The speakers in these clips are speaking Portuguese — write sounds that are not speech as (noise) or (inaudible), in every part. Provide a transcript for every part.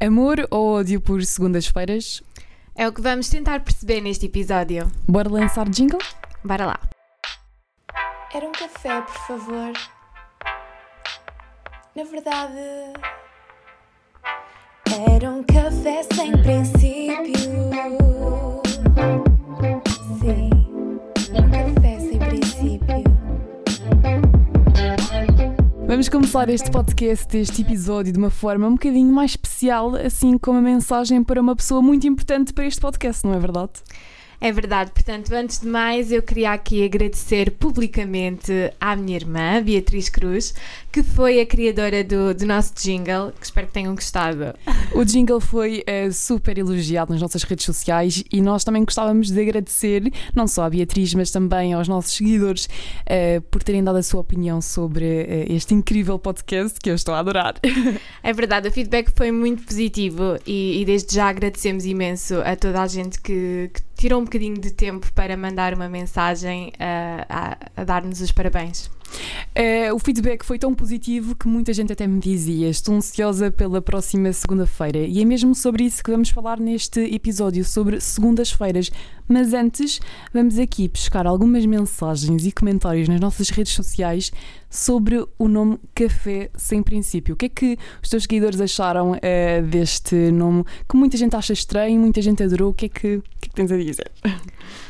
Amor ou ódio por segundas-feiras? É o que vamos tentar perceber neste episódio. Bora lançar jingle? Bora lá. Era um café, por favor. Na verdade, era um café sem princípio. Vamos começar este podcast, este episódio, de uma forma um bocadinho mais especial, assim como a mensagem para uma pessoa muito importante para este podcast, não é verdade? É verdade, portanto, antes de mais, eu queria aqui agradecer publicamente à minha irmã, Beatriz Cruz, que foi a criadora do, do nosso jingle, que espero que tenham gostado. O jingle foi uh, super elogiado nas nossas redes sociais e nós também gostávamos de agradecer, não só à Beatriz, mas também aos nossos seguidores, uh, por terem dado a sua opinião sobre uh, este incrível podcast que eu estou a adorar. (laughs) É verdade, o feedback foi muito positivo e, e desde já agradecemos imenso a toda a gente que, que tirou um bocadinho de tempo para mandar uma mensagem uh, a, a dar-nos os parabéns. Uh, o feedback foi tão positivo que muita gente até me dizia: Estou ansiosa pela próxima segunda-feira. E é mesmo sobre isso que vamos falar neste episódio, sobre segundas-feiras. Mas antes, vamos aqui buscar algumas mensagens e comentários nas nossas redes sociais sobre o nome Café Sem Princípio. O que é que os teus seguidores acharam uh, deste nome que muita gente acha estranho, muita gente adorou? O que é que, que, é que tens a dizer? (laughs)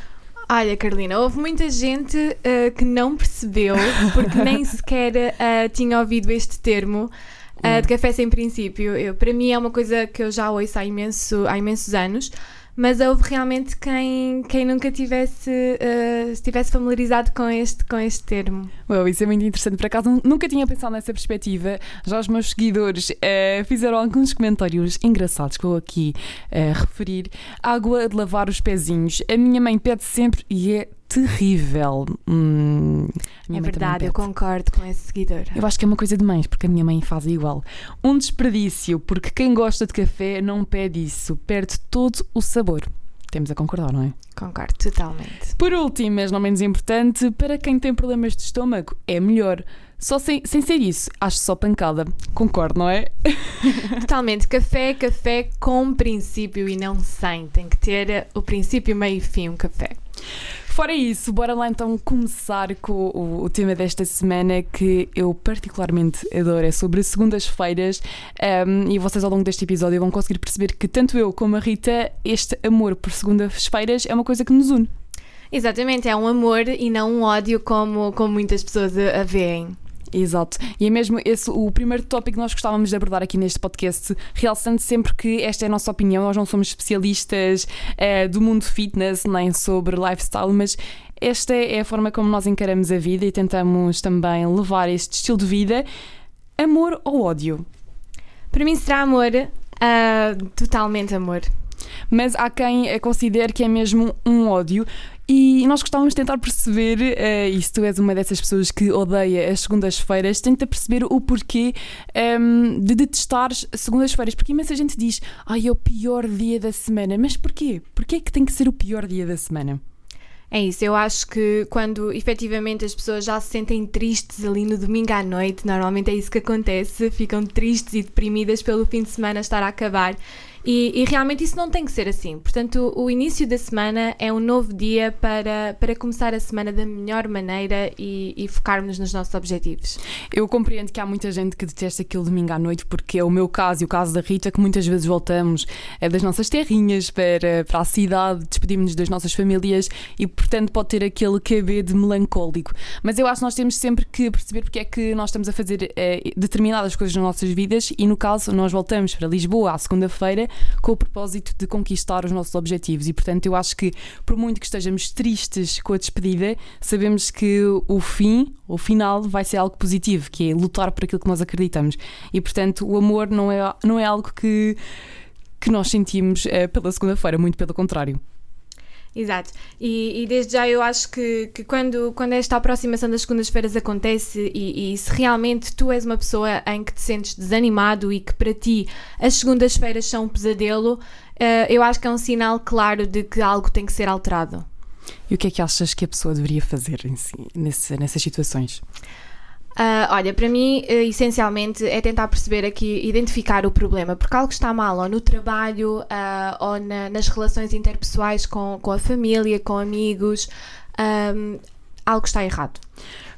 Olha, Carolina, houve muita gente uh, que não percebeu, porque nem (laughs) sequer uh, tinha ouvido este termo uh, de café sem princípio. Eu, para mim é uma coisa que eu já ouço há, imenso, há imensos anos mas houve realmente quem, quem nunca tivesse, uh, estivesse familiarizado com este, com este termo. Well, isso é muito interessante. Por acaso nunca tinha pensado nessa perspectiva. Já os meus seguidores uh, fizeram alguns comentários engraçados que vou aqui uh, referir. Água de lavar os pezinhos. A minha mãe pede sempre e é terrível. Hum, é verdade, eu concordo com esse seguidor. Eu acho que é uma coisa de mães, porque a minha mãe faz igual. Um desperdício, porque quem gosta de café não pede isso, perde todo o sabor. Temos a concordar, não é? Concordo, totalmente. Por último, mas não menos importante, para quem tem problemas de estômago, é melhor. Só sem, sem ser isso, acho só pancada. Concordo, não é? (laughs) (laughs) Totalmente. Café, café com princípio e não sem. Tem que ter o princípio, meio e fim, um café. Fora isso, bora lá então começar com o, o, tema desta semana que eu particularmente adoro. É sobre segundas-feiras um, e vocês ao longo deste episódio vão conseguir perceber que tanto eu como a Rita, este amor por segundas-feiras é uma coisa que nos une. Exatamente, é um amor e não um ódio como, como muitas pessoas a, a veem. Exato. E é mesmo esse o primeiro tópico que nós gostávamos de abordar aqui neste podcast, realçando sempre que esta é a nossa opinião, nós não somos especialistas uh, do mundo fitness nem sobre lifestyle, mas esta é a forma como nós encaramos a vida e tentamos também levar este estilo de vida. Amor ou ódio? Para mim será amor, uh, totalmente amor. Mas há quem considere que é mesmo um ódio. E nós gostávamos de tentar perceber, uh, e se tu és uma dessas pessoas que odeia as segundas-feiras, tenta perceber o porquê um, ehm, de detestar segundas-feiras. Porque imensa gente diz, ai, é o pior dia da semana. Mas porquê? Porquê é que tem que ser o pior dia da semana? É isso, eu acho que quando efetivamente as pessoas já se sentem tristes ali no domingo à noite, normalmente é isso que acontece, ficam tristes e deprimidas pelo fim de semana estar a acabar e, e, realmente isso não tem que ser assim. Portanto, o, o, início da semana é um novo dia para, para começar a semana da melhor maneira e, e focarmos nos nossos objetivos. Eu compreendo que há muita gente que detesta aquele domingo à noite, porque é o meu caso e o caso da Rita, que muitas vezes voltamos é das nossas terrinhas para, para a cidade, despedimos-nos das nossas famílias e, portanto, pode ter aquele KB de melancólico. Mas eu acho que nós temos sempre que perceber porque é que nós estamos a fazer é, determinadas coisas nas nossas vidas e, no caso, nós voltamos para Lisboa à segunda-feira com o propósito de conquistar os nossos objetivos. E, portanto, eu acho que, por muito que estejamos tristes com a despedida, sabemos que o fim, o final, vai ser algo positivo, que é lutar por aquilo que nós acreditamos. E, portanto, o amor não é, não é algo que, que nós sentimos é, pela segunda-feira, muito pelo contrário. Exato. E, e, desde já eu acho que, que quando, quando esta aproximação das segundas-feiras acontece e, e, se realmente tu és uma pessoa em que te sentes desanimado e que para ti as segundas-feiras são um pesadelo, uh, eu acho que é um sinal claro de que algo tem que ser alterado. E o que é que achas que a pessoa deveria fazer em si, nesse, nessas situações? Ah, olha, para mim, eh, essencialmente, é tentar perceber aqui, identificar o problema, porque algo está mal, ou no trabalho, ah, ou na- nas relações interpessoais com, com a família, com amigos, ahm, algo está errado.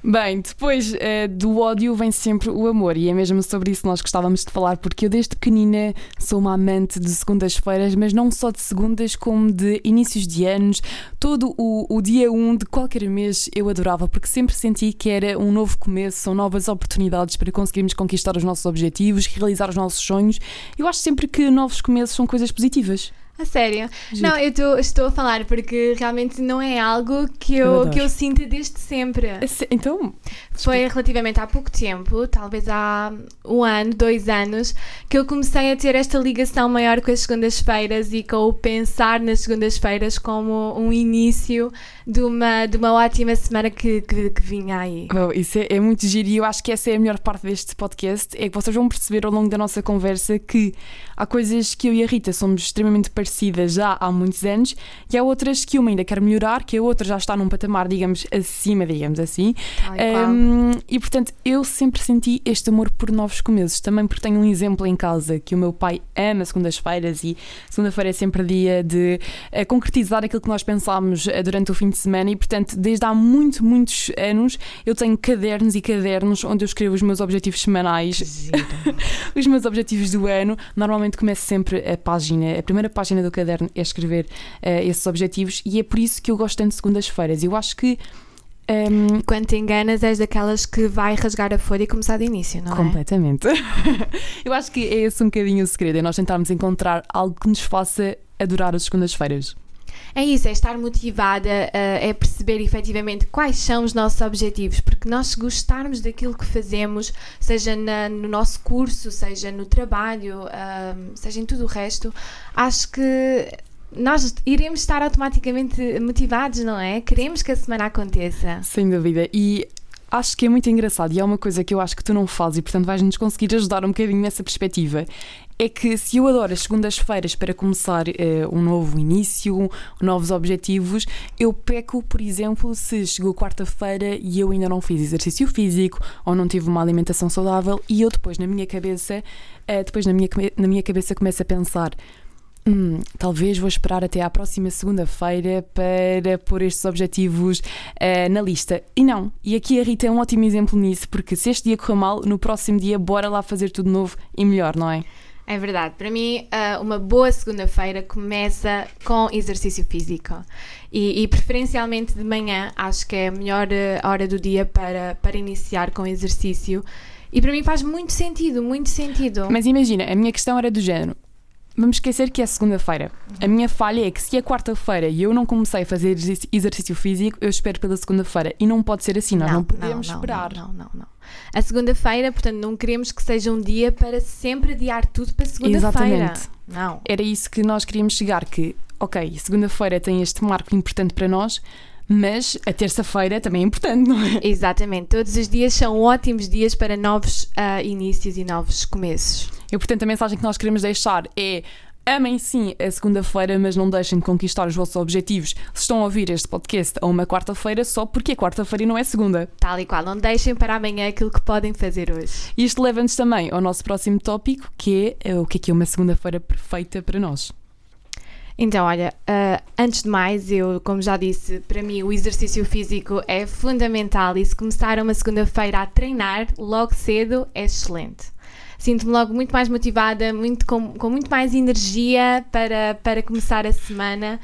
Bem, depois eh, do ódio vem sempre o amor, e é mesmo sobre isso que nós gostávamos de falar, porque eu desde pequenina sou uma amante de segundas-feiras, mas não só de segundas, como de inícios de anos. Todo o, o dia 1 de qualquer mês eu adorava, porque sempre senti que era um novo começo, são novas oportunidades para conseguirmos conquistar os nossos objetivos, realizar os nossos sonhos. Eu acho sempre que novos começos são coisas positivas. A sério? Não, eu tô- estou a falar porque realmente não é algo que Eu eu, que eu sinto desde sempre. Então, Foi relativamente há pouco tempo, talvez há um ano, dois anos, que eu comecei a ter esta ligação maior com as segundas-feiras e com o pensar nas segundas-feiras como um início de uma, de uma ótima semana que, que, que vinha aí. Bom, isso é, é muito giro e eu acho que essa é a melhor parte deste podcast, é que vocês vão perceber ao longo da nossa conversa que há coisas que eu e a Rita somos extremamente parecidas já há muitos anos e há outras que uma ainda quer melhorar, que a outra já está num patamar, digamos, acima, digamos assim. E qual. Um, e portanto, eu sempre senti este amor por novos começos. Também porque tenho um exemplo em casa que o meu pai ama segundas-feiras e segunda-feira é sempre dia de eh, concretizar aquilo que nós pensámos eh, durante o fim de semana. E portanto, desde há muito, muitos anos, eu tenho cadernos e cadernos onde eu escrevo os meus objetivos semanais, (laughs) os meus objetivos do ano. Normalmente começo sempre a página, a primeira página do caderno é escrever eh, esses objetivos e é por isso que eu gosto tanto de segundas-feiras. Eu acho que. ehm, Quando te enganas, és daquelas que vai rasgar a folha e começar de início, não é? Completamente. (laughs) Eu acho que é esse um bocadinho o segredo, é nós tentarmos encontrar algo que nos faça adorar as segundas-feiras. É isso, é estar motivada, eh, é perceber efetivamente quais são os nossos objetivos, porque nós, gostarmos daquilo que fazemos, seja na- no nosso curso, seja no trabalho, ahm, seja em tudo o resto, acho que nós iremos estar automaticamente motivados, não é? Queremos que a semana aconteça. Sem dúvida. E acho que é muito engraçado e é uma coisa que eu acho que tu não fazes e, portanto, vais-nos conseguir ajudar um bocadinho nessa perspectiva. É que se eu adoro as segundas-feiras para começar eh, um novo início, novos objetivos, eu peco, por exemplo, se chegou quarta-feira e eu ainda não fiz exercício físico ou não tive uma alimentação saudável e eu depois na minha cabeça, eh, depois na minha, na minha cabeça começo a pensar Hum, talvez vou esperar até à próxima segunda-feira para pôr estes objetivos eh, na lista. E não, e aqui a Rita é um ótimo exemplo nisso, porque se este dia correu mal, no próximo dia bora lá fazer tudo novo e melhor, não é? É verdade. Para mim, ah, uma boa segunda-feira começa com exercício físico. E, e preferencialmente de manhã, acho que é a melhor ah, hora do dia para, para iniciar com exercício. E para mim faz muito sentido, muito sentido. Mas imagina, a minha questão era do género. Vamos esquecer que é segunda-feira. A minha falha é que se é quarta-feira e eu não comecei a fazer exercício- físico, eu espero pela segunda-feira. E não pode ser assim, nós não, podemos não, esperar. Não, não, não. A segunda-feira, portanto, não queremos que seja um dia para sempre adiar tudo para segunda-feira. Exatamente. Não. era isso que nós queríamos chegar, que, ok, segunda-feira tem este marco importante para nós, mas a terça-feira também é importante, não é? Exatamente. Todos os dias são ótimos dias para novos ah, inícios e novos começos. E portanto a mensagem que nós queremos deixar é amem sim a segunda-feira, mas não deixem de conquistar os vossos objetivos. Se estão a ouvir este podcast a uma quarta-feira, só porque é quarta-feira e não é segunda. Tal e qual. Não deixem para amanhã aquilo que podem fazer hoje. Isto leva-nos também ao nosso próximo tópico, que é eh, o que é que é uma segunda-feira perfeita para nós. Então, olha, ah, antes de mais, eu, como já disse, para mim o exercício físico é fundamental e se começar uma segunda-feira a treinar logo cedo é excelente. Sinto-me logo muito mais motivada, muito, com, com muito mais energia para, para começar a semana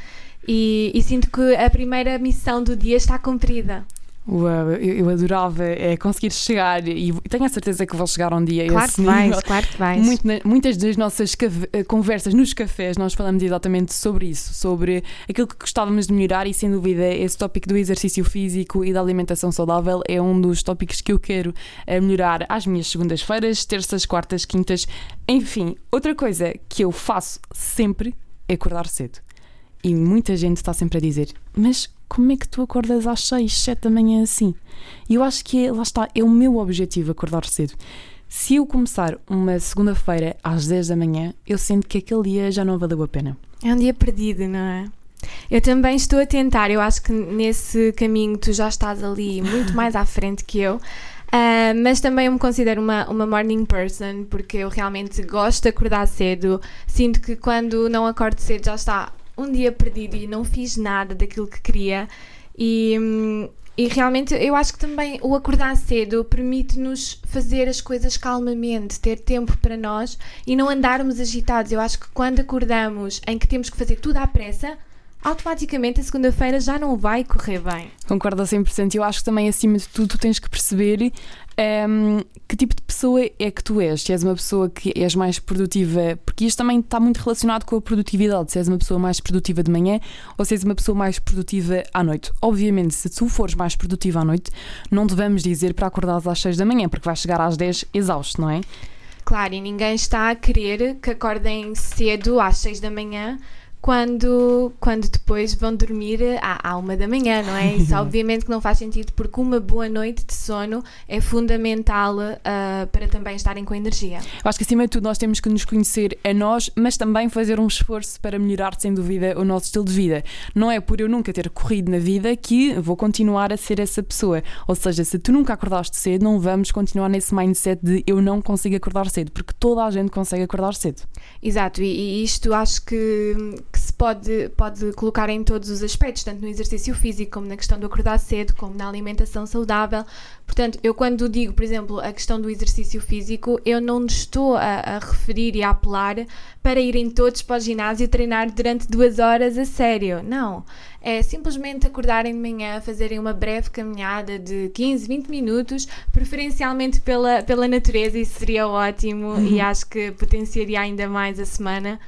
e, e sinto que a primeira missão do dia está cumprida. Uau, eu, eu adorava é, conseguir chegar e tenho a certeza que vou chegar um dia Claro esse que nível. vais, claro que vais. Muito muitas das nossas eh, conversas nos cafés nós falamos exatamente sobre isso, sobre aquilo que gostávamos de melhorar e sem dúvida esse tópico do exercício físico e da alimentação saudável é um dos tópicos que eu quero eh, melhorar às minhas segundas-feiras, terças, quartas, quintas, enfim. Outra coisa que eu faço sempre é acordar cedo. E muita gente está sempre a dizer, mas como é que tu acordas às 6, 7 da manhã assim? E eu acho que é, lá está, é o meu objetivo acordar cedo. Se eu começar uma segunda-feira às 10 da manhã, eu sinto que aquele dia já não valeu a pena. É um dia perdido, não é? Eu também estou a tentar, eu acho que nesse caminho tu já estás ali muito mais à frente que eu. Uh, mas também eu me considero uma, uma morning person porque eu realmente gosto de acordar cedo. Sinto que quando não acordo cedo já está um dia perdido e não fiz nada daquilo que queria. E, e realmente eu acho que também o acordar cedo permite-nos fazer as coisas calmamente, ter tempo para nós e não andarmos agitados. Eu acho que quando acordamos em que temos que fazer tudo à pressa, automaticamente a segunda-feira já não vai correr bem. Concordo a 100%. Eu acho que também, acima de tudo, tu tens que perceber um, que tipo de pessoa é que tu és. Se és uma pessoa que és mais produtiva, porque isto também está muito relacionado com a produtividade. Se és uma pessoa mais produtiva de manhã ou se és uma pessoa mais produtiva à noite. Obviamente, se tu fores mais produtiva à noite, não te vamos dizer para acordar às 6 da manhã, porque vais chegar às 10 exausto, não é? Claro, e ninguém está a querer que acordem cedo às 6 da manhã quando, quando depois vão dormir à, à uma da manhã, não é? (laughs) Isso obviamente que não faz sentido porque uma boa noite de sono é fundamental uh, para também estarem com energia. Eu acho que acima de tudo nós temos que nos conhecer a nós, mas também fazer um esforço para melhorar sem dúvida o nosso estilo de vida. Não é por eu nunca ter corrido na vida que vou continuar a ser essa pessoa. Ou seja, se tu nunca acordaste cedo, não vamos continuar nesse mindset de eu não consigo acordar cedo, porque toda a gente consegue acordar cedo. Exato, e, e isto acho que pode, pode colocar em todos os aspectos, tanto no exercício físico, como na questão do acordar cedo, como na alimentação saudável. Portanto, eu quando digo, por exemplo, a questão do exercício físico, eu não estou a, a referir e a apelar para irem todos para o ginásio treinar durante duas horas a sério. Não. É simplesmente acordarem de manhã, fazerem uma breve caminhada de 15, 20 minutos, preferencialmente pela, pela natureza, isso seria ótimo uhum. e acho que potenciaria ainda mais a semana.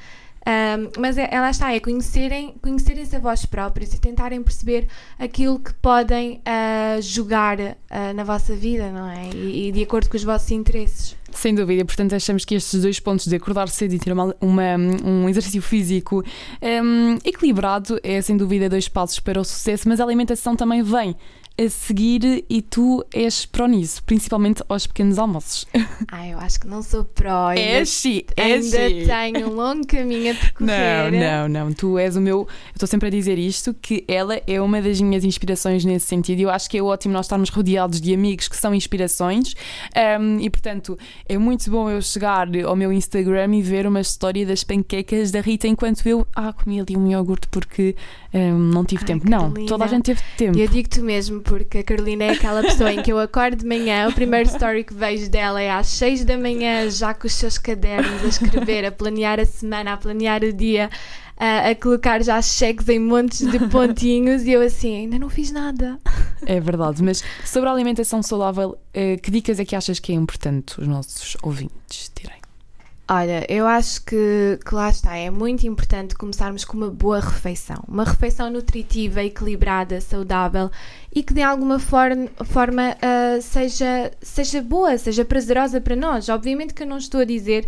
Um, mas é, está, é conhecerem, conhecerem-se a vós próprios e tentarem perceber aquilo que podem uh, jogar uh, na vossa vida, não é? E, e, de acordo com os vossos interesses. Sem dúvida, portanto, achamos que estes dois pontos de acordar cedo e ter uma, uma um exercício físico um, equilibrado é sem dúvida dois passos para o sucesso, mas a alimentação também vem a seguir e tu és pró nisso, principalmente aos pequenos almoços. (laughs) Ah, eu acho que não sou pró. É sim, é Ainda tenho um longo caminho a percorrer. Não, não, não. Tu és o meu. Eu estou sempre a dizer isto, que ela é uma das minhas inspirações nesse sentido. Eu acho que é ótimo nós estarmos rodeados de amigos que são inspirações um, e, portanto, é muito bom eu chegar ao meu Instagram e ver uma história das panquecas da Rita enquanto eu ah, comi ali um iogurte porque um, não tive Ai, tempo. Não, toda a gente teve tempo. Eu digo-te mesmo porque a Carolina é aquela pessoa em que eu acordo de manhã, o primeiro story que vejo dela é às 6 da manhã, já com os seus cadernos, a escrever, a planear a semana, a planear o dia, a, a colocar já cheques em montes de pontinhos e eu assim, ainda não fiz nada. É verdade, mas sobre a alimentação saudável, eh, que dicas é que achas que é importante os nossos ouvintes terem? Olha, eu acho que, que, lá está, é muito importante começarmos com uma boa refeição. Uma refeição nutritiva, equilibrada, saudável e que de alguma forma, forma uh, seja, seja boa, seja prazerosa para nós. Obviamente que eu não estou a dizer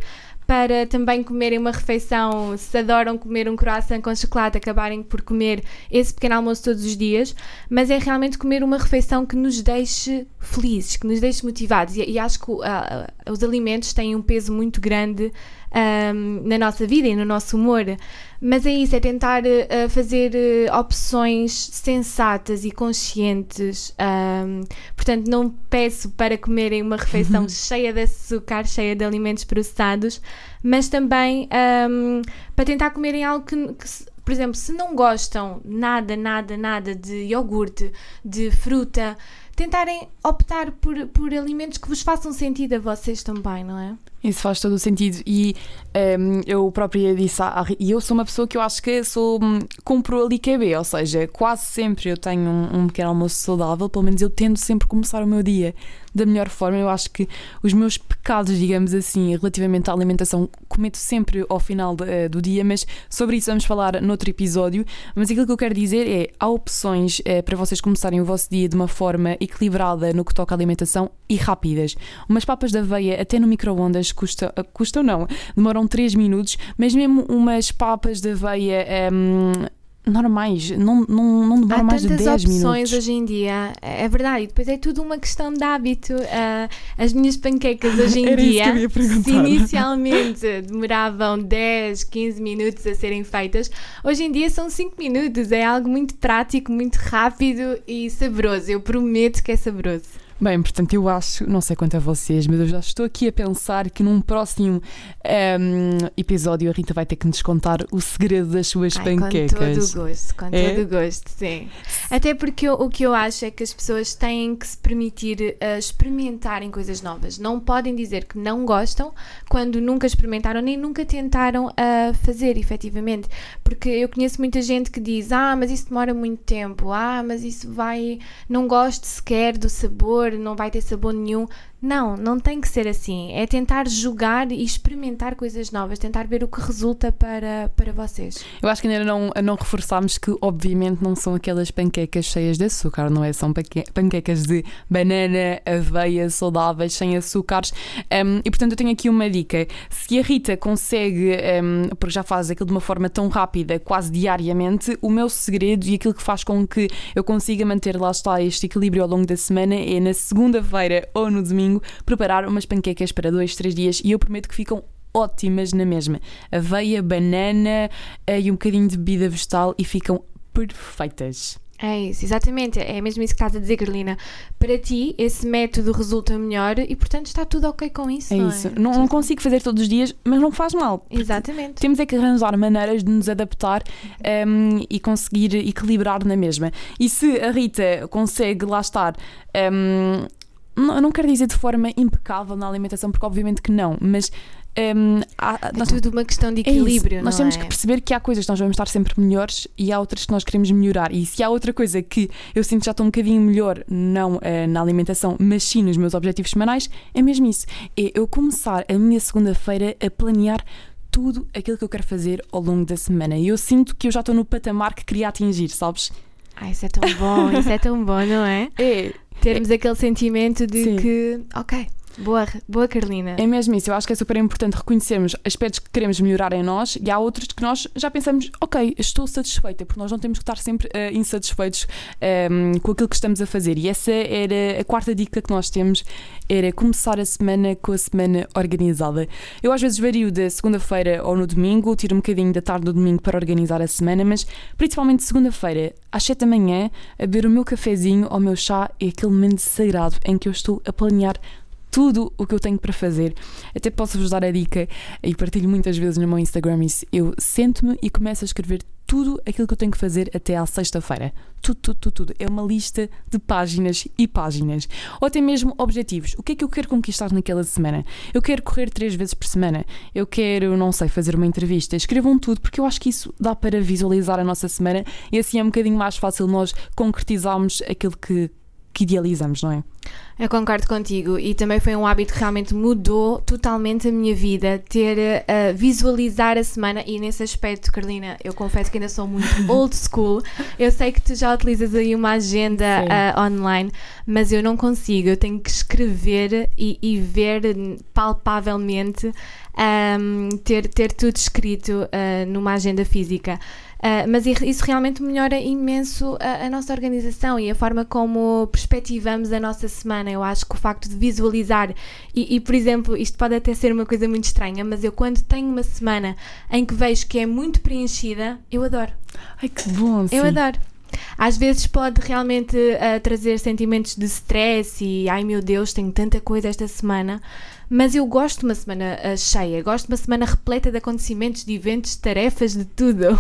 para também comerem uma refeição, se adoram comer um croissant com chocolate, acabarem por comer esse pequeno almoço todos os dias, mas é realmente comer uma refeição que nos deixe felizes, que nos deixe motivados. E, e acho que uh, os alimentos têm um peso muito grande um, na nossa vida e no nosso humor. Mas é isso, é tentar uh, fazer uh, opções sensatas e conscientes. Um, portanto, não peço para comerem uma refeição (laughs) cheia de açúcar, cheia de alimentos processados, mas também um, para tentar comerem algo que, que por exemplo, se não gostam nada, nada, nada de iogurte, de fruta, tentarem optar por, por alimentos que vos façam sentido a vocês também, não é? Isso faz todo o sentido. E um, eu própria disse, e eu sou uma pessoa que eu acho que sou um, compro ali KB, ou seja, quase sempre eu tenho um, um pequeno almoço saudável, pelo menos eu tento sempre começar o meu dia da melhor forma. Eu acho que os meus pecados, digamos assim, relativamente à alimentação, cometo sempre ao final de, uh, do dia, mas sobre isso vamos falar noutro episódio. Mas aquilo que eu quero dizer é: há opções uh, para vocês começarem o vosso dia de uma forma equilibrada no que toca à alimentação e rápidas. Umas papas de aveia, até no micro-ondas, custa, uh, custam não, demoram 3 minutos, mas mesmo umas papas de aveia. Um, normais, não, não, não demora mais de 10 minutos. Há tantas opções hoje em dia, é verdade, e depois é tudo uma questão de hábito. Uh, as minhas panquecas hoje em (laughs) dia, se inicialmente demoravam 10, 15 minutos a serem feitas, hoje em dia são 5 minutos, é algo muito prático, muito rápido e saboroso. Eu prometo que é saboroso. Bem, portanto, eu acho, não sei quanto a vocês, mas eu já estou aqui a pensar que num próximo ehm, episódio a Rita vai ter que nos contar o segredo das suas Ai, panquecas. Com todo o gosto, com É? todo o gosto, sim. Até porque eu- o que eu acho é que as pessoas têm que se permitir eh, experimentarem coisas novas. Não podem dizer que não gostam quando nunca experimentaram nem nunca tentaram a fazer, efetivamente. Porque eu conheço muita gente que diz: Ah, mas isso demora muito tempo, ah, mas isso vai. Não gosto sequer do sabor, não vai ter sabor nenhum. Não, não tem que ser assim. É tentar jogar e experimentar coisas novas, tentar ver o que resulta para, para vocês. Eu acho que ainda não, não reforçámos que, obviamente, não são aquelas panquecas cheias de açúcar, não é? São panque- panquecas de banana, aveia, saudáveis, sem açúcares. Um, e, portanto, eu tenho aqui uma dica. Se a Rita consegue, um, porque já faz aquilo de uma forma tão rápida, quase diariamente, o meu segredo e aquilo que faz com que eu consiga manter, lá está, este equilíbrio ao longo da semana é na segunda-feira ou no domingo preparar umas panquecas para dois, três dias e eu prometo que ficam ótimas na mesma. Aveia, banana eh, e um bocadinho de bebida vegetal e ficam perfeitas. É isso, exatamente. É mesmo isso que estás a dizer, Carolina. Para ti, esse método resulta melhor e, portanto, está tudo ok com isso. É não isso. É? Não, não consigo fazer todos os dias, mas não faz mal. Exatamente. Temos é que arranjar maneiras de nos adaptar ehm, e conseguir equilibrar na mesma. E se a Rita consegue lá estar. ehm, não, não quero dizer de forma impecável na alimentação, porque obviamente que não, mas ehm, há- É nós- tudo uma questão de É equilíbrio, Nós não temos é? que perceber que há coisas que nós vamos estar sempre melhores e há outras que nós queremos melhorar. E se há outra coisa que eu sinto que já estou um bocadinho melhor, não eh, na alimentação, mas sim nos meus objetivos semanais, é mesmo isso. É eu começar a minha segunda-feira a planear tudo aquilo que eu quero fazer ao longo da semana. E eu sinto que eu já estou no patamar que queria atingir, sabes? Ah, isso é tão bom, isso é tão bom, não é? (laughs) É, Termos aquele sentimento de Sim. que, ok, boa, boa Carolina. É mesmo isso, eu acho que é super importante reconhecermos aspectos que queremos melhorar em nós e há outros que nós já pensamos, ok, estou satisfeita, porque nós não temos que estar sempre eh, insatisfeitos ehm, com aquilo que estamos a fazer. E essa era a quarta dica que nós temos, era começar a semana com a semana organizada. Eu às vezes vario da segunda-feira ou no domingo, tiro um bocadinho da tarde do domingo para organizar a semana, mas principalmente segunda-feira, às 7 da manhã, a beber o meu cafezinho ou o meu chá, é aquele momento sagrado em que eu estou a planear tudo o que eu tenho para fazer. Até posso-vos dar a dica e partilho muitas vezes no meu Instagram isso. Eu sento-me e começo a escrever tudo aquilo que eu tenho que fazer até à sexta-feira. Tudo, tudo, tudo, tudo. É uma lista de páginas e páginas. Ou até mesmo objetivos. O que é que eu quero conquistar naquela semana? Eu quero correr três vezes por semana. Eu quero, não sei, fazer uma entrevista. Escrevam tudo, porque eu acho que isso dá para visualizar a nossa semana e assim é um bocadinho mais fácil nós concretizarmos aquilo que, que idealizamos, não é? Eu concordo contigo e também foi um hábito que realmente mudou totalmente a minha vida, ter a visualizar a semana e nesse aspecto, Carolina, eu confesso que ainda sou muito (laughs) old school. Eu sei que tu já utilizas aí uma agenda ah, online, mas eu não consigo, eu tenho que escrever e, e ver palpavelmente ahm, ter, ter tudo escrito ah, numa agenda física. Ah, mas isso realmente melhora imenso a, a nossa organização e a forma como perspectivamos a nossa semana. Eu acho que o facto de visualizar, e, e, por exemplo, isto pode até ser uma coisa muito estranha, mas eu quando tenho uma semana em que vejo que é muito preenchida, eu adoro. Ai, que bom! Eu sim. adoro. Às vezes pode realmente ah, trazer sentimentos de stress e ai meu Deus, tenho tanta coisa esta semana. Mas eu gosto de uma semana ah, cheia, gosto de uma semana repleta de acontecimentos, de eventos, de tarefas, de tudo.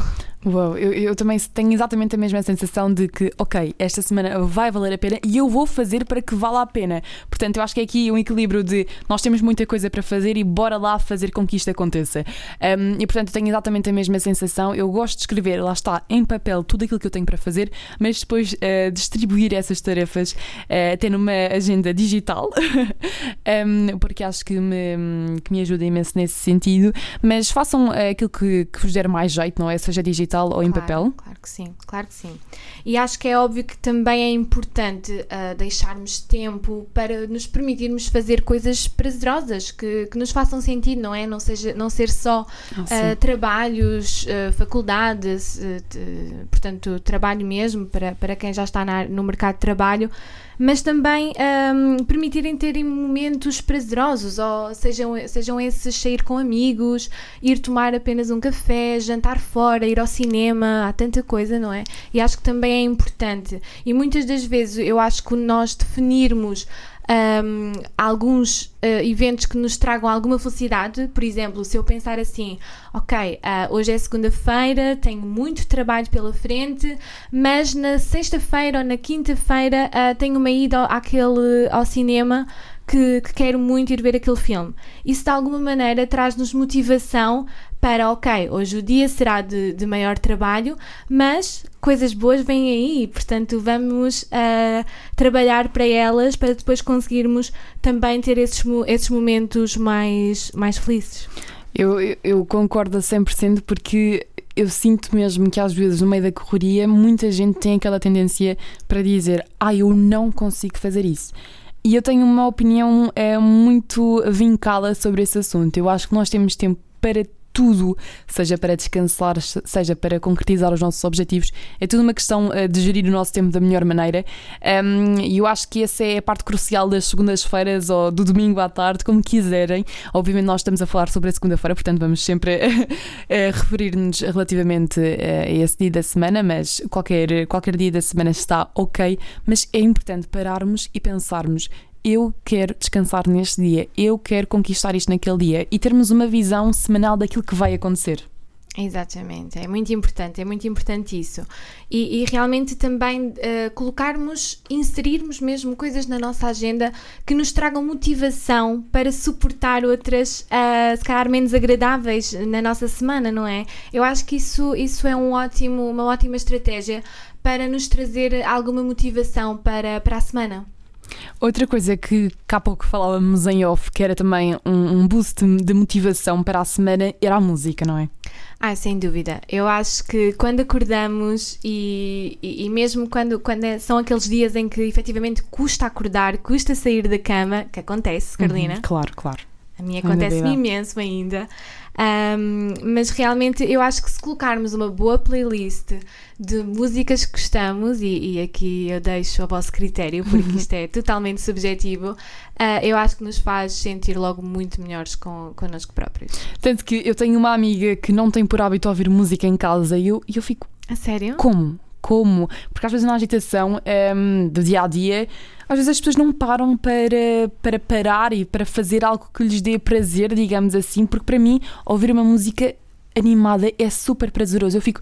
Uau, eu, eu também tenho exatamente a mesma sensação de que, ok, esta semana vai valer a pena e eu vou fazer para que vala a pena. Portanto, eu acho que é aqui um equilíbrio de nós temos muita coisa para fazer e bora lá fazer com que isto aconteça. Um, e portanto, eu tenho exatamente a mesma sensação. Eu gosto de escrever, lá está, em papel, tudo aquilo que eu tenho para fazer, mas depois uh, distribuir essas tarefas uh, até numa agenda digital, (laughs) um, porque acho que me, que me ajuda imenso nesse sentido. Mas façam uh, aquilo que, que vos der mais jeito, não é? Seja digital ou em Claro, papel. Claro que sim, claro que sim. E acho que é óbvio que também é importante ah, deixarmos tempo para nos permitirmos fazer coisas prazerosas que, que nos façam sentido, não é? Não, seja, não ser só Ah, ah, trabalhos, ah, faculdades, de- portanto, trabalho mesmo para, para quem já está na- no mercado de trabalho, mas também ahm, permitirem terem momentos prazerosos, ou sejam, sejam esses sair com amigos, ir tomar apenas um café, jantar fora, ir ao cinema, há tanta coisa, não é? E acho que também é importante. E muitas das vezes eu acho que nós definirmos um, alguns uh, eventos que nos tragam alguma felicidade. Por exemplo, se eu pensar assim, ok, uh, hoje é segunda-feira, tenho muito trabalho pela frente, mas na sexta-feira ou na quinta-feira uh, tenho uma ida àquele, ao cinema que, que, quero muito ir ver aquele filme. Isso de alguma maneira traz-nos motivação para, ok, hoje o dia será de, de, maior trabalho, mas coisas boas vêm aí, portanto vamos uh, trabalhar para elas para depois conseguirmos também ter esses, esses momentos mais, mais felizes. Eu, eu concordo a 100% porque eu sinto mesmo que às vezes no meio da correria muita gente tem aquela tendência para dizer ah, eu não consigo fazer isso. E eu tenho uma opinião é, muito vincada sobre esse assunto. Eu acho que nós temos tempo para tudo, seja para descansar, seja para concretizar os nossos objetivos. É tudo uma questão uh, de gerir o nosso tempo da melhor maneira. E eu acho que essa é a parte crucial das segundas-feiras ou do domingo à tarde, como quiserem. Obviamente, nós estamos a falar sobre a segunda-feira, portanto, vamos sempre (laughs) referir-nos relativamente a esse dia da semana, mas qualquer, qualquer dia da semana está ok. Mas é importante pararmos e pensarmos eu quero descansar neste dia, eu quero conquistar isto naquele dia e termos uma visão semanal daquilo que vai acontecer. Exatamente, é muito importante, é muito importante isso. E, e realmente também uh, colocarmos, inserirmos mesmo coisas na nossa agenda que nos tragam motivação para suportar outras, uh, se calhar menos agradáveis na nossa semana, não é? Eu acho que isso, isso é um ótimo, uma ótima estratégia para nos trazer alguma motivação para, para a semana. Outra coisa que cá pouco falávamos em off, que era também um, um boost de motivação para a semana, era a música, não é? Ah, sem dúvida. Eu acho que quando acordamos e, e, e, mesmo quando, quando é, são aqueles dias em que efetivamente custa acordar, custa sair da cama, que acontece, Carolina. Uhum, claro, claro. A mim acontece-me imenso ainda. Um, mas realmente eu acho que se colocarmos uma boa playlist de músicas que gostamos, e, e aqui eu deixo a vosso critério, porque isto é (laughs) totalmente subjetivo, uh, eu acho que nos faz sentir logo muito melhores com, connosco próprios. Tanto que eu tenho uma amiga que não tem por hábito ouvir música em casa e eu, eu fico. A sério? Como? Como? Porque às vezes na agitação um, do dia a dia às vezes as pessoas não param para, para parar e para fazer algo que lhes dê prazer, digamos assim, porque para mim ouvir uma música animada é super prazeroso. Eu fico,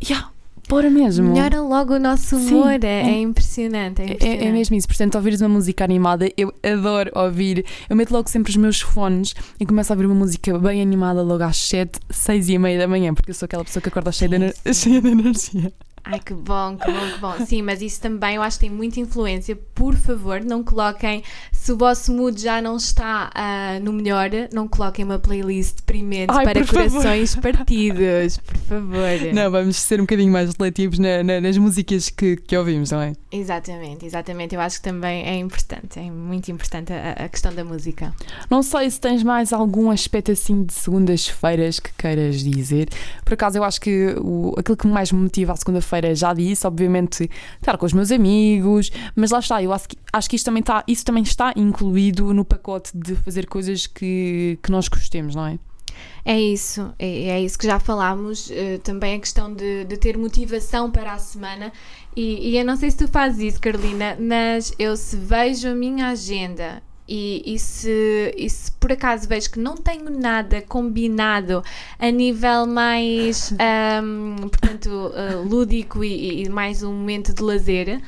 yeah, bora mesmo. Melhora logo o nosso humor, Sim, é, é, impressionante, é, impressionante. É, é, mesmo isso. Portanto, ouvires uma música animada, eu adoro ouvir. Eu meto logo sempre os meus fones e começo a ouvir uma música bem animada logo às 7, 6 e meia da manhã, porque eu sou aquela pessoa que acorda cheia, de, (laughs) cheia de energia. Ai, que bom, que bom, que bom. Sim, mas isso também eu acho que tem muita influência. Por favor, não coloquem, se o vosso mood já não está uh, no melhor, não coloquem uma playlist deprimente Ai, para corações favor. partidos, por favor. (laughs) Não, vamos ser um bocadinho mais seletivos na, na, nas músicas que, que ouvimos, não é? Exatamente, exatamente. Eu acho que também é importante, é muito importante a, a questão da música. Não sei se tens mais algum aspecto assim de segundas-feiras que queiras dizer. Por acaso, eu acho que o, aquilo que mais me motiva a segunda-feira feira já disse, obviamente, estar com os meus amigos, mas lá está, eu acho que, acho que isto também está, isso também está incluído no pacote de fazer coisas que, que nós gostemos, não é? É isso, é, é isso que já falámos, uh, também a questão de, de ter motivação para a semana. E, e eu não sei se tu fazes isso, Carolina, mas eu se vejo a minha agenda e, e, se, e se por acaso vejo que não tenho nada combinado a nível mais, (laughs) um, portanto, uh, lúdico e, e, mais um momento de lazer,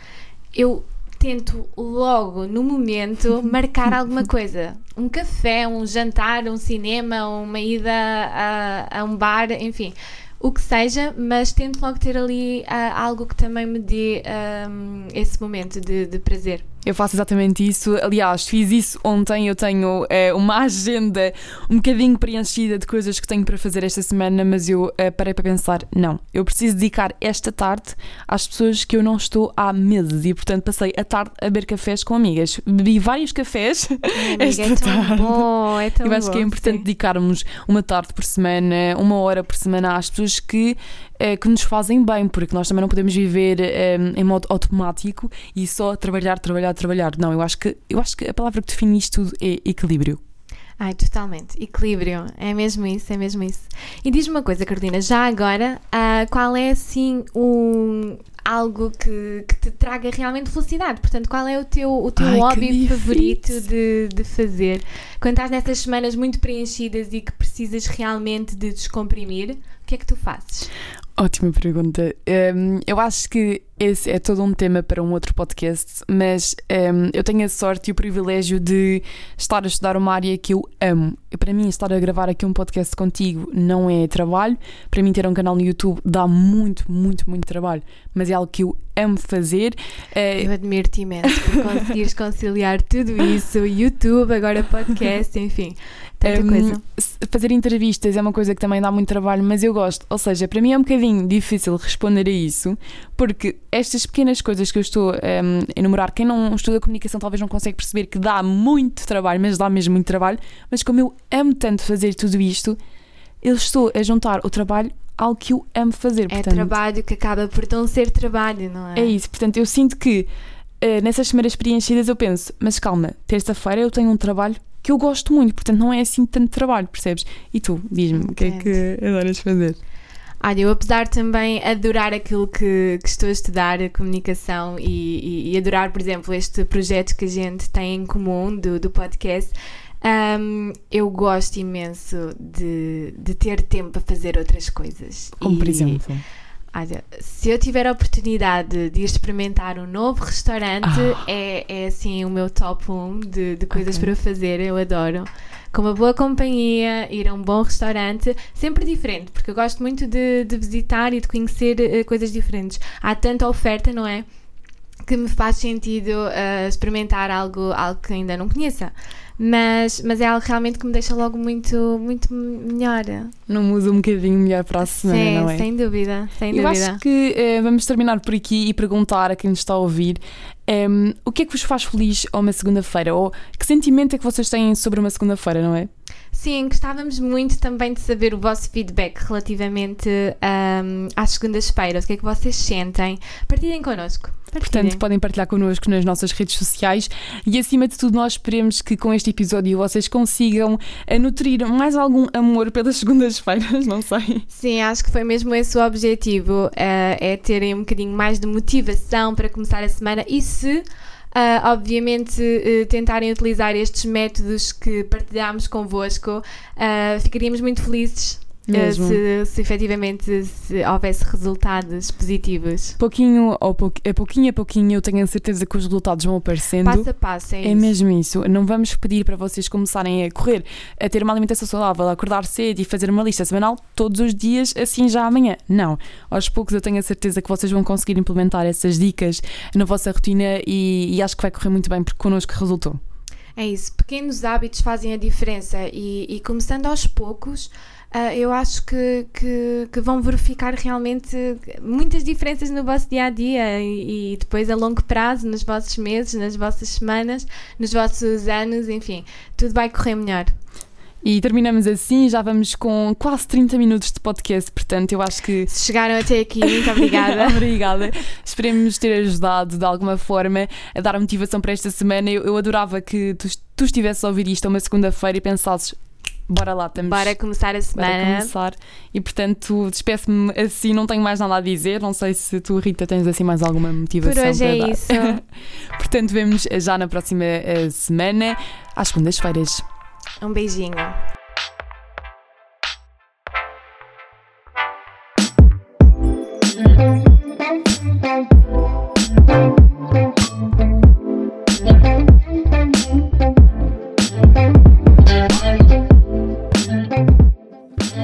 eu tento logo, no momento, marcar alguma coisa. Um café, um jantar, um cinema, uma ida a, a um bar, enfim o que seja, mas tento logo ter ali uh, algo que também me dê um, esse momento de, de prazer. Eu faço exatamente isso. Aliás, fiz isso ontem. Eu tenho é, uma (laughs) agenda um bocadinho preenchida de coisas que tenho para fazer esta semana, mas eu é, parei para pensar: não, eu preciso dedicar esta tarde às pessoas que eu não estou há meses e, portanto, passei a tarde a beber cafés com amigas. Bebi vários cafés (laughs) amiga, esta é tarde. Bom, é tão eu acho bom, que é importante sim. dedicarmos uma tarde por semana, uma hora por semana às pessoas que que nos fazem bem, porque nós também não podemos viver eh, em modo automático e só trabalhar, trabalhar, trabalhar. Não, eu acho que, eu acho que a palavra que define isto tudo é equilíbrio. Ai, totalmente. Equilíbrio. É mesmo isso, é mesmo isso. E diz-me uma coisa, Carolina, já agora, ah, qual é assim um, algo que, que te traga realmente felicidade? Portanto, qual é o teu, o teu Ai, hobby favorito de, de fazer? Quando estás nessas semanas muito preenchidas e que precisas realmente de descomprimir, o que é que tu fazes? Ótima pergunta. Hum, eu acho que esse é todo um tema para um outro podcast, mas hum, eu tenho a sorte e o privilégio de estar a estudar uma área que eu amo. Para mim, estar a gravar aqui um podcast contigo não é trabalho. Para mim, ter um canal no YouTube dá muito, muito, muito trabalho, mas é algo que eu amo fazer. Eh, Eu admiro-te imenso por conseguires conciliar tudo isso, YouTube, agora podcast, enfim, tanta Hum, coisa. Fazer entrevistas é uma coisa que também dá muito trabalho, mas eu gosto. Ou seja, para mim é um bocadinho difícil responder a isso, porque estas pequenas coisas que eu estou hum, a enumerar, quem não estuda comunicação talvez não consegue perceber que dá muito trabalho, mas dá mesmo muito trabalho. Mas como eu amo tanto fazer tudo isto, eu estou a juntar o trabalho ao que eu amo fazer. É portanto, trabalho que acaba por não ser trabalho, não é? É isso, portanto, eu sinto que eh, nessas semanas preenchidas eu penso, mas calma, terça-feira eu tenho um trabalho que eu gosto muito, portanto não é assim tanto trabalho, percebes? E tu, diz-me, o que é que adoras fazer? Olha, eu apesar de também adorar aquilo que, que estou a estudar, a comunicação, e, e- e adorar, por exemplo, este projeto que a gente tem em comum do, do podcast, hum, eu gosto imenso de, de ter tempo para fazer outras coisas. Como por E, exemplo? Olha, se eu tiver a oportunidade de experimentar um novo restaurante, Ah. é, é assim o meu top 1 de, de coisas Ok. para fazer, eu adoro. Com uma boa companhia, ir a um bom restaurante, sempre diferente, porque eu gosto muito de, de visitar e de conhecer eh, coisas diferentes. Há tanta oferta, não é? Que me faz sentido eh, experimentar algo, algo que ainda não conheça. Mas, mas é algo realmente que me deixa logo muito, muito melhor. Não muda um bocadinho melhor para a semana, Sim, não é? sem dúvida, sem Eu dúvida. acho que eh, vamos terminar por aqui e perguntar a quem nos está a ouvir em, o que é que vos faz feliz a uma segunda-feira? Ou que sentimento é que vocês têm sobre uma segunda-feira, não é? Sim, gostávamos muito também de saber o vosso feedback relativamente ahm, às segundas-feiras. O que é que vocês sentem? Partilhem connosco. Partilhem. Portanto, podem partilhar connosco nas nossas redes sociais e, acima de tudo, nós esperemos que com este episódio vocês consigam eh, nutrir mais algum amor pelas (laughs) segundas-feiras, não sei. Sim, acho que foi mesmo esse o objetivo, eh, é terem um bocadinho mais de motivação para começar a semana e se, ah, obviamente, eh, tentarem utilizar estes métodos que partilhámos convosco, ah, ficaríamos muito felizes Mesmo. se, se efetivamente se houvesse resultados positivos. Pouquinho, ou pou- a pouquinho a pouquinho, eu tenho a certeza que os resultados vão aparecendo. Passo a passo, é, É isso. mesmo isso. Não vamos pedir para vocês começarem a correr, a ter uma alimentação saudável, a acordar cedo e fazer uma lista semanal todos os dias, assim já amanhã. Não. Aos poucos eu tenho a certeza que vocês vão conseguir implementar essas dicas na vossa rotina e, e acho que vai correr muito bem porque connosco resultou. É isso, pequenos hábitos fazem a diferença e, e começando aos poucos, ah, eu acho que, que, que vão verificar realmente muitas diferenças no vosso dia a dia e, e depois a longo prazo, nos vossos meses, nas vossas semanas, nos vossos anos, enfim, tudo vai correr melhor. E terminamos assim, já vamos com quase 30 minutos de podcast, portanto eu acho que Se chegaram até aqui, muito obrigada. (laughs) Obrigada. Esperemos ter ajudado de alguma forma a dar motivação para esta semana. Eu, eu adorava que tu, tu estivesses a ouvir isto uma segunda-feira e pensasses, bora lá, estamos. Bora começar a Bora semana. começar. E portanto, despeço-me assim, não tenho mais nada a dizer. Não sei se tu, Rita, tens assim mais alguma motivação Por hoje para é dar. isso. (laughs) portanto, vemos já na próxima eh, semana, às segundas-feiras. Um beijinho.